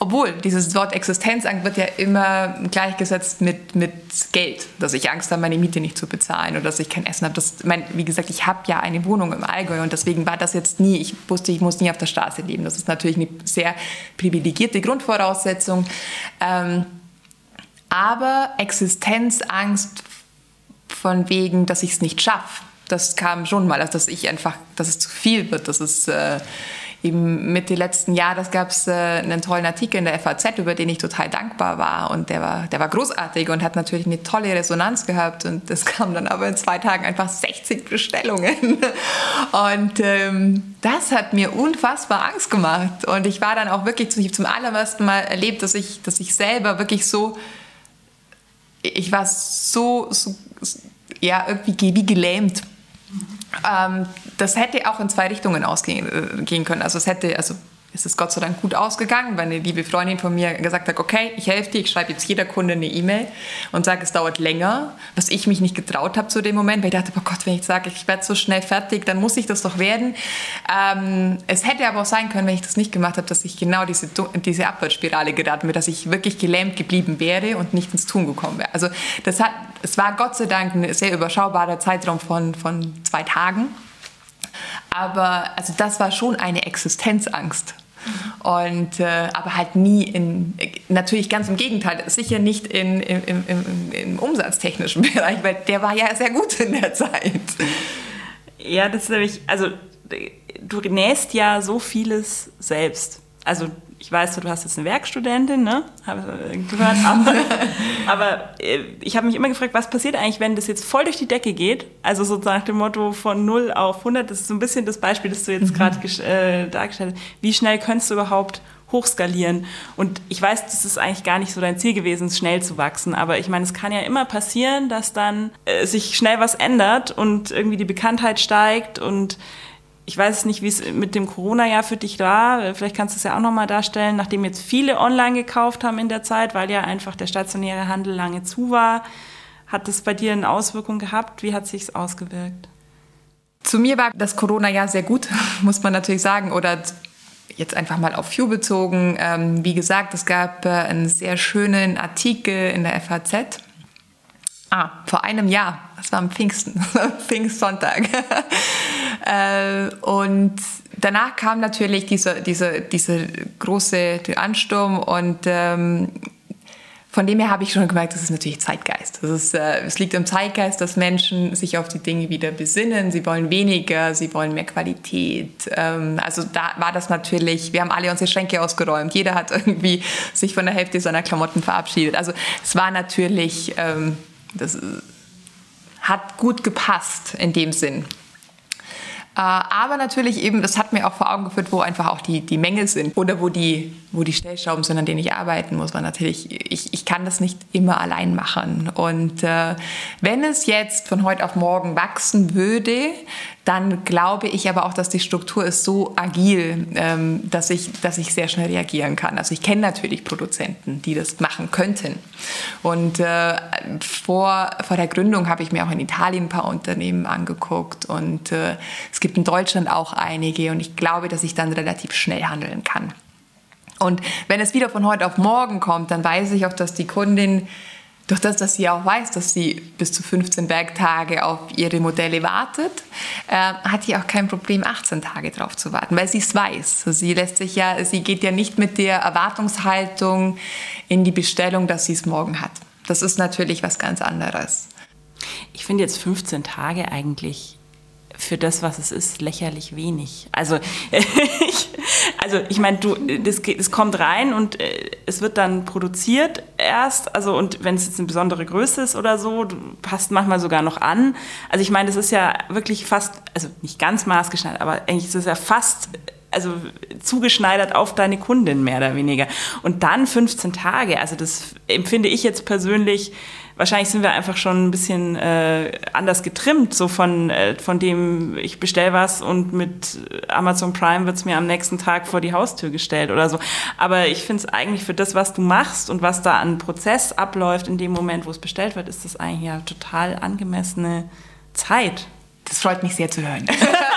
obwohl dieses Wort Existenzangst wird ja immer gleichgesetzt mit, mit Geld, dass ich Angst habe, meine Miete nicht zu bezahlen oder dass ich kein Essen habe. Das, mein, wie gesagt, ich habe ja eine Wohnung im Allgäu und deswegen war das jetzt nie, ich wusste, ich muss nie auf der Straße leben. Das ist natürlich eine sehr privilegierte Grundvoraussetzung. Ähm, aber Existenzangst von wegen, dass ich es nicht schaffe, das kam schon mal, also dass ich einfach, dass es zu viel wird, dass es äh, eben Mitte letzten Jahres gab es äh, einen tollen Artikel in der FAZ, über den ich total dankbar war. Und der war, der war großartig und hat natürlich eine tolle Resonanz gehabt. Und das (laughs) kam dann aber in zwei Tagen einfach 60 Bestellungen. Und ähm, das hat mir unfassbar Angst gemacht. Und ich war dann auch wirklich zum, zum allerersten Mal erlebt, dass ich, dass ich selber wirklich so ich war so, so ja, irgendwie wie gelähmt ähm, das hätte auch in zwei Richtungen ausgehen äh, können. Also es hätte, also ist es Gott sei Dank gut ausgegangen, weil eine liebe Freundin von mir gesagt hat, okay, ich helfe dir, ich schreibe jetzt jeder Kunde eine E-Mail und sage, es dauert länger, was ich mich nicht getraut habe zu dem Moment, weil ich dachte, oh Gott, wenn ich sage, ich werde so schnell fertig, dann muss ich das doch werden. Ähm, es hätte aber auch sein können, wenn ich das nicht gemacht habe, dass ich genau diese, diese Abwärtsspirale geraten wäre, dass ich wirklich gelähmt geblieben wäre und nicht ins Tun gekommen wäre. Also das hat, es war Gott sei Dank ein sehr überschaubarer Zeitraum von, von zwei Tagen. Aber also das war schon eine Existenzangst. Und, äh, aber halt nie in, natürlich ganz im Gegenteil, sicher nicht in, im, im, im, im umsatztechnischen (laughs) Bereich, weil der war ja sehr gut in der Zeit. Ja, das ist nämlich, also du nähst ja so vieles selbst. Also ich weiß, du hast jetzt eine Werkstudentin, ne? Habe gehört. Aber, (laughs) aber äh, ich habe mich immer gefragt, was passiert eigentlich, wenn das jetzt voll durch die Decke geht? Also so nach dem Motto von 0 auf 100, das ist so ein bisschen das Beispiel, das du jetzt mhm. gerade äh, dargestellt hast. Wie schnell könntest du überhaupt hochskalieren? Und ich weiß, das ist eigentlich gar nicht so dein Ziel gewesen, schnell zu wachsen. Aber ich meine, es kann ja immer passieren, dass dann äh, sich schnell was ändert und irgendwie die Bekanntheit steigt und ich weiß nicht, wie es mit dem Corona-Jahr für dich war. Vielleicht kannst du es ja auch nochmal darstellen, nachdem jetzt viele online gekauft haben in der Zeit, weil ja einfach der stationäre Handel lange zu war. Hat das bei dir eine Auswirkung gehabt? Wie hat sich ausgewirkt? Zu mir war das Corona-Jahr sehr gut, (laughs) muss man natürlich sagen. Oder jetzt einfach mal auf View bezogen. Ähm, wie gesagt, es gab äh, einen sehr schönen Artikel in der FAZ. Ah, vor einem Jahr. Das war am Pfingsten, (laughs) Pfingstsonntag. Äh, und danach kam natürlich dieser diese, diese große Ansturm und ähm, von dem her habe ich schon gemerkt, das ist natürlich Zeitgeist. Das ist, äh, es liegt im Zeitgeist, dass Menschen sich auf die Dinge wieder besinnen. Sie wollen weniger, sie wollen mehr Qualität. Ähm, also da war das natürlich, wir haben alle unsere Schränke ausgeräumt. Jeder hat irgendwie sich von der Hälfte seiner Klamotten verabschiedet. Also es war natürlich, ähm, das hat gut gepasst in dem Sinn. Äh, aber natürlich eben, das hat mir auch vor Augen geführt, wo einfach auch die, die Mängel sind oder wo die, wo die Stellschrauben sind, an denen ich arbeiten muss. Weil natürlich, ich, ich kann das nicht immer allein machen. Und äh, wenn es jetzt von heute auf morgen wachsen würde, dann glaube ich aber auch, dass die Struktur ist so agil, ähm, dass, ich, dass ich sehr schnell reagieren kann. Also ich kenne natürlich Produzenten, die das machen könnten. Und äh, vor, vor der Gründung habe ich mir auch in Italien ein paar Unternehmen angeguckt und äh, es gibt in Deutschland auch einige und ich glaube, dass ich dann relativ schnell handeln kann. Und wenn es wieder von heute auf morgen kommt, dann weiß ich auch, dass die Kundin durch das, dass sie auch weiß, dass sie bis zu 15 Werktage auf ihre Modelle wartet, äh, hat sie auch kein Problem, 18 Tage drauf zu warten, weil sie es weiß. Sie lässt sich ja, sie geht ja nicht mit der Erwartungshaltung in die Bestellung, dass sie es morgen hat. Das ist natürlich was ganz anderes. Ich finde jetzt 15 Tage eigentlich für das, was es ist, lächerlich wenig. Also, (laughs) ich, also ich meine, du, das, das kommt rein und äh, es wird dann produziert erst. Also und wenn es jetzt eine besondere Größe ist oder so, passt manchmal sogar noch an. Also ich meine, das ist ja wirklich fast, also nicht ganz maßgeschneidert, aber eigentlich ist es ja fast also zugeschneidert auf deine Kundin mehr oder weniger. Und dann 15 Tage, also das empfinde ich jetzt persönlich wahrscheinlich sind wir einfach schon ein bisschen äh, anders getrimmt, so von, äh, von dem, ich bestell was und mit Amazon Prime wird's mir am nächsten Tag vor die Haustür gestellt oder so. Aber ich finde es eigentlich für das, was du machst und was da an Prozess abläuft in dem Moment, wo es bestellt wird, ist das eigentlich ja total angemessene Zeit. Das freut mich sehr zu hören. (laughs)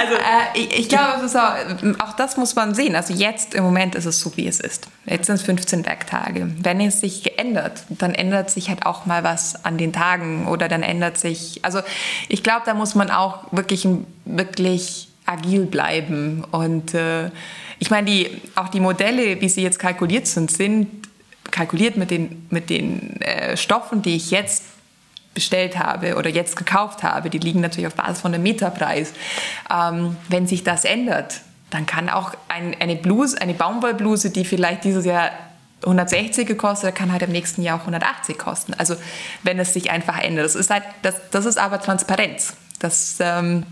also äh, ich, ich glaube, auch, auch, das muss man sehen. Also jetzt im Moment ist es so, wie es ist. Jetzt sind es 15 Werktage. Wenn es sich geändert, dann ändert sich halt auch mal was an den Tagen oder dann ändert sich. Also ich glaube, da muss man auch wirklich, wirklich agil bleiben und äh, ich meine, die, auch die Modelle, wie sie jetzt kalkuliert sind, sind kalkuliert mit den, mit den äh, Stoffen, die ich jetzt bestellt habe oder jetzt gekauft habe. Die liegen natürlich auf Basis von dem Meterpreis. Ähm, wenn sich das ändert, dann kann auch ein, eine Bluse, eine Baumwollbluse, die vielleicht dieses Jahr 160 gekostet, kann halt im nächsten Jahr auch 180 kosten. Also wenn es sich einfach ändert. Das ist halt, das, das ist aber Transparenz. Das ähm,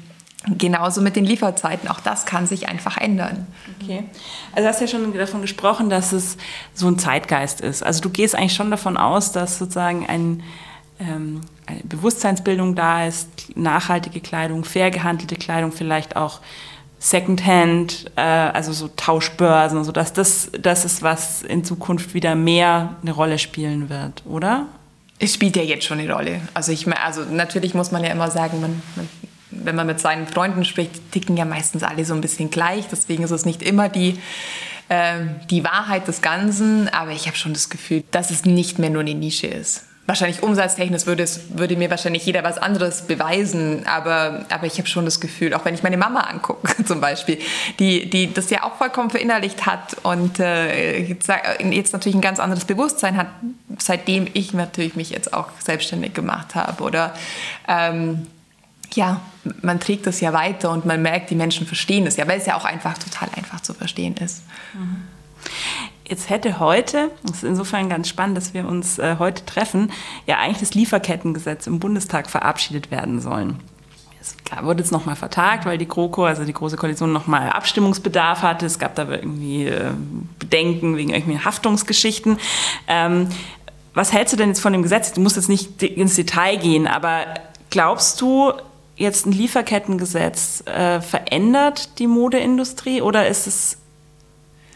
Genauso mit den Lieferzeiten, auch das kann sich einfach ändern. Okay. Also du hast ja schon davon gesprochen, dass es so ein Zeitgeist ist. Also du gehst eigentlich schon davon aus, dass sozusagen ein, ähm, Bewusstseinsbildung da ist, nachhaltige Kleidung, fair gehandelte Kleidung, vielleicht auch Secondhand, äh, also so Tauschbörsen, so dass das, das ist, was in Zukunft wieder mehr eine Rolle spielen wird, oder? Es spielt ja jetzt schon eine Rolle. Also ich also natürlich muss man ja immer sagen, man, man wenn man mit seinen Freunden spricht, ticken ja meistens alle so ein bisschen gleich. Deswegen ist es nicht immer die, äh, die Wahrheit des Ganzen. Aber ich habe schon das Gefühl, dass es nicht mehr nur eine Nische ist. Wahrscheinlich umsatztechnisch würde, es, würde mir wahrscheinlich jeder was anderes beweisen, aber, aber ich habe schon das Gefühl, auch wenn ich meine Mama angucke (laughs) zum Beispiel, die, die das ja auch vollkommen verinnerlicht hat und äh, jetzt, natürlich ein ganz anderes Bewusstsein hat, seitdem ich natürlich mich jetzt auch selbstständig gemacht habe. Oder ähm, ja, man trägt das ja weiter und man merkt, die Menschen verstehen es ja, weil es ja auch einfach total einfach zu verstehen ist. Mhm. Jetzt hätte heute, das ist insofern ganz spannend, dass wir uns äh, heute treffen, ja eigentlich das Lieferkettengesetz im Bundestag verabschiedet werden sollen. Es wurde jetzt nochmal vertagt, weil die GroKo, also die Große Koalition, nochmal Abstimmungsbedarf hatte. Es gab da irgendwie äh, Bedenken wegen irgendwelchen Haftungsgeschichten. Ähm, was hältst du denn jetzt von dem Gesetz? Du musst jetzt nicht ins Detail gehen, aber glaubst du, jetzt ein Lieferkettengesetz äh, verändert die Modeindustrie oder ist es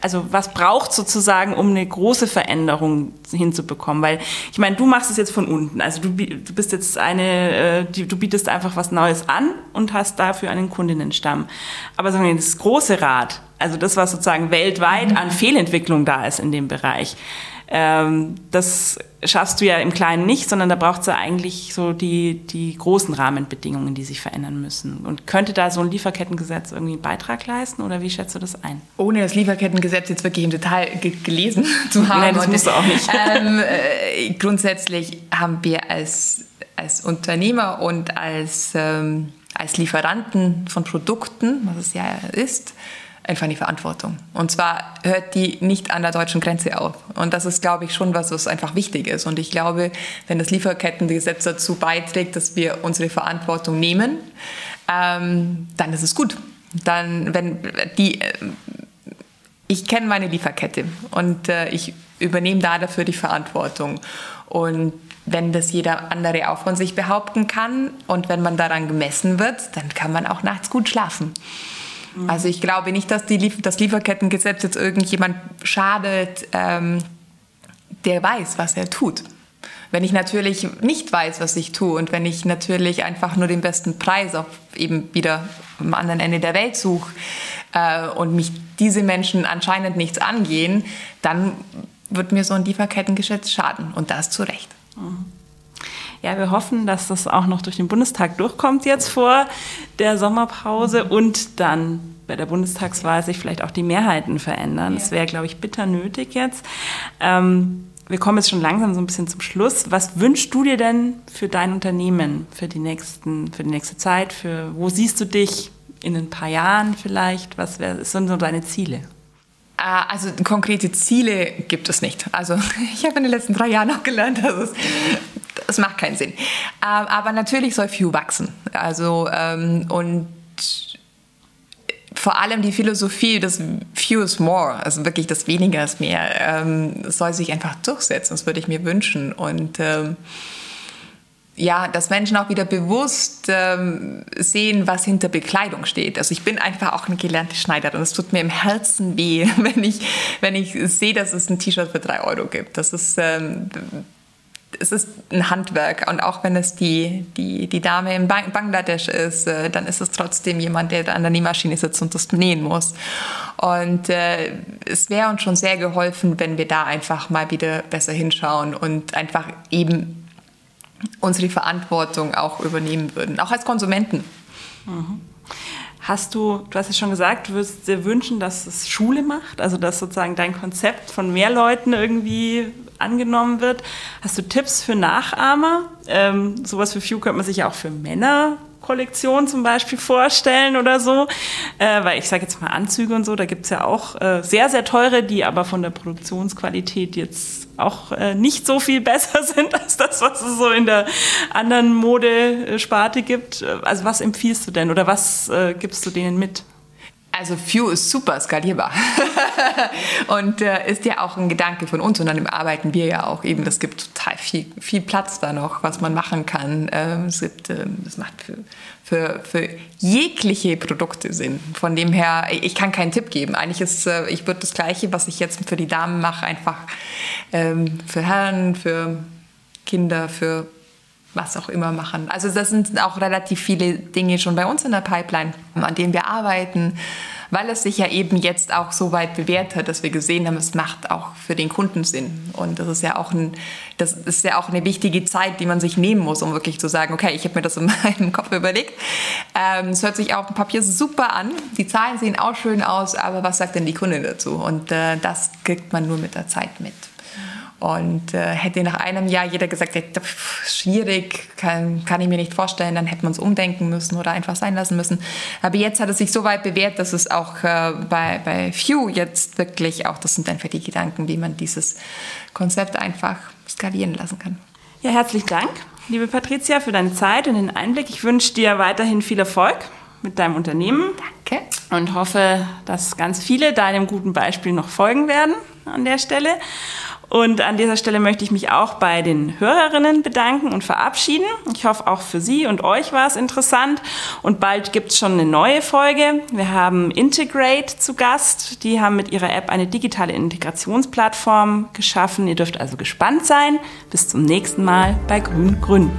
also was braucht sozusagen, um eine große Veränderung hinzubekommen? Weil ich meine, du machst es jetzt von unten. Also du, du bist jetzt eine, äh, die, du bietest einfach was Neues an und hast dafür einen Kundinnenstamm. Aber sagen wir, das große Rad, also das, was sozusagen weltweit an Fehlentwicklung da ist in dem Bereich, ähm, das schaffst du ja im Kleinen nicht, sondern da braucht es ja eigentlich so die, die großen Rahmenbedingungen, die sich verändern müssen. Und könnte da so ein Lieferkettengesetz irgendwie einen Beitrag leisten oder wie schätzt du das ein? Ohne das Lieferkettengesetz jetzt wirklich im Detail gelesen (laughs) zu haben. Nein, das musst du auch nicht. Ähm, äh, grundsätzlich haben wir als, als Unternehmer und als, ähm, als Lieferanten von Produkten, was es ja ist, einfach die Verantwortung. Und zwar hört die nicht an der deutschen Grenze auf. Und das ist, glaube ich, schon was, was einfach wichtig ist. Und ich glaube, wenn das Lieferkettengesetz dazu beiträgt, dass wir unsere Verantwortung nehmen, ähm, dann ist es gut. Dann, wenn die, äh, ich kenne meine Lieferkette und äh, ich übernehme da dafür die Verantwortung. Und wenn das jeder andere auch von sich behaupten kann und wenn man daran gemessen wird, dann kann man auch nachts gut schlafen. Also ich glaube nicht, dass die, das Lieferkettengesetz jetzt irgendjemand schadet, ähm, der weiß, was er tut. Wenn ich natürlich nicht weiß, was ich tue und wenn ich natürlich einfach nur den besten Preis auf eben wieder am anderen Ende der Welt suche äh, und mich diese Menschen anscheinend nichts angehen, dann wird mir so ein Lieferkettengesetz schaden und das zu Recht. Ja, wir hoffen, dass das auch noch durch den Bundestag durchkommt jetzt vor der Sommerpause und dann bei der Bundestagswahl sich vielleicht auch die Mehrheiten verändern. Das wäre, glaube ich, bitter nötig jetzt. Ähm, wir kommen jetzt schon langsam so ein bisschen zum Schluss. Was wünschst du dir denn für dein Unternehmen, für die, nächsten, für die nächste Zeit? Für, wo siehst du dich in ein paar Jahren vielleicht? Was wär, sind so deine Ziele? Ah, also konkrete Ziele gibt es nicht. Also (laughs) ich habe in den letzten drei Jahren auch gelernt, dass es das macht keinen Sinn. Ähm, aber natürlich soll Few wachsen. Also ähm, und vor allem die Philosophie des Few is more, also wirklich das Weniger ist mehr, ähm, soll sich einfach durchsetzen. Das würde ich mir wünschen. Und ja, dass Menschen auch wieder bewusst ähm, sehen, was hinter Bekleidung steht. Also ich bin einfach auch eine gelernte Schneiderin es tut mir im Herzen weh, (laughs) wenn ich, wenn ich sehe, dass es ein T-Shirt für drei Euro gibt. Das ist, ähm, es ist ein Handwerk und auch wenn es die, die, die Dame in Bangladesch ist, äh, dann ist es trotzdem jemand, der an der Nähmaschine sitzt und das nähen muss. Und äh, es wäre uns schon sehr geholfen, wenn wir da einfach mal wieder besser hinschauen und einfach eben unsere Verantwortung auch übernehmen würden, auch als Konsumenten. Mhm. Hast du, du hast ja schon gesagt, du würdest dir wünschen, dass es Schule macht, also dass sozusagen dein Konzept von mehr Leuten irgendwie angenommen wird. Hast du Tipps für Nachahmer? Ähm, sowas für Few könnte man sich ja auch für Männer Kollektion zum Beispiel vorstellen oder so. Äh, weil ich sage jetzt mal Anzüge und so, da gibt es ja auch äh, sehr, sehr teure, die aber von der Produktionsqualität jetzt auch äh, nicht so viel besser (laughs) sind als das, was es so in der anderen Modesparte gibt. Also was empfiehlst du denn oder was äh, gibst du denen mit? Also Few ist super skalierbar (laughs) und äh, ist ja auch ein Gedanke von uns und an dem arbeiten wir ja auch eben. Das gibt total viel, viel Platz da noch, was man machen kann. Ähm, es gibt, ähm, das macht für, für, für jegliche Produkte Sinn. Von dem her, ich kann keinen Tipp geben. Eigentlich ist, äh, ich würde das Gleiche, was ich jetzt für die Damen mache, einfach ähm, für Herren, für Kinder, für was auch immer machen. Also das sind auch relativ viele Dinge schon bei uns in der Pipeline, an denen wir arbeiten, weil es sich ja eben jetzt auch so weit bewährt hat, dass wir gesehen haben, es macht auch für den Kunden Sinn. Und das ist ja auch, ein, das ist ja auch eine wichtige Zeit, die man sich nehmen muss, um wirklich zu sagen, okay, ich habe mir das in (laughs) meinem Kopf überlegt. Ähm, es hört sich auf dem Papier super an, die Zahlen sehen auch schön aus, aber was sagt denn die Kunde dazu? Und äh, das kriegt man nur mit der Zeit mit. Und äh, hätte nach einem Jahr jeder gesagt, ja, schwierig, kann, kann ich mir nicht vorstellen, dann hätte man es umdenken müssen oder einfach sein lassen müssen. Aber jetzt hat es sich so weit bewährt, dass es auch äh, bei, bei Few jetzt wirklich auch, das sind einfach die Gedanken, wie man dieses Konzept einfach skalieren lassen kann. Ja, herzlichen Dank, liebe Patricia, für deine Zeit und den Einblick. Ich wünsche dir weiterhin viel Erfolg mit deinem Unternehmen. Danke. Und hoffe, dass ganz viele deinem guten Beispiel noch folgen werden an der Stelle. Und an dieser Stelle möchte ich mich auch bei den Hörerinnen bedanken und verabschieden. Ich hoffe, auch für Sie und euch war es interessant. Und bald gibt es schon eine neue Folge. Wir haben Integrate zu Gast. Die haben mit ihrer App eine digitale Integrationsplattform geschaffen. Ihr dürft also gespannt sein. Bis zum nächsten Mal bei Grün Grün.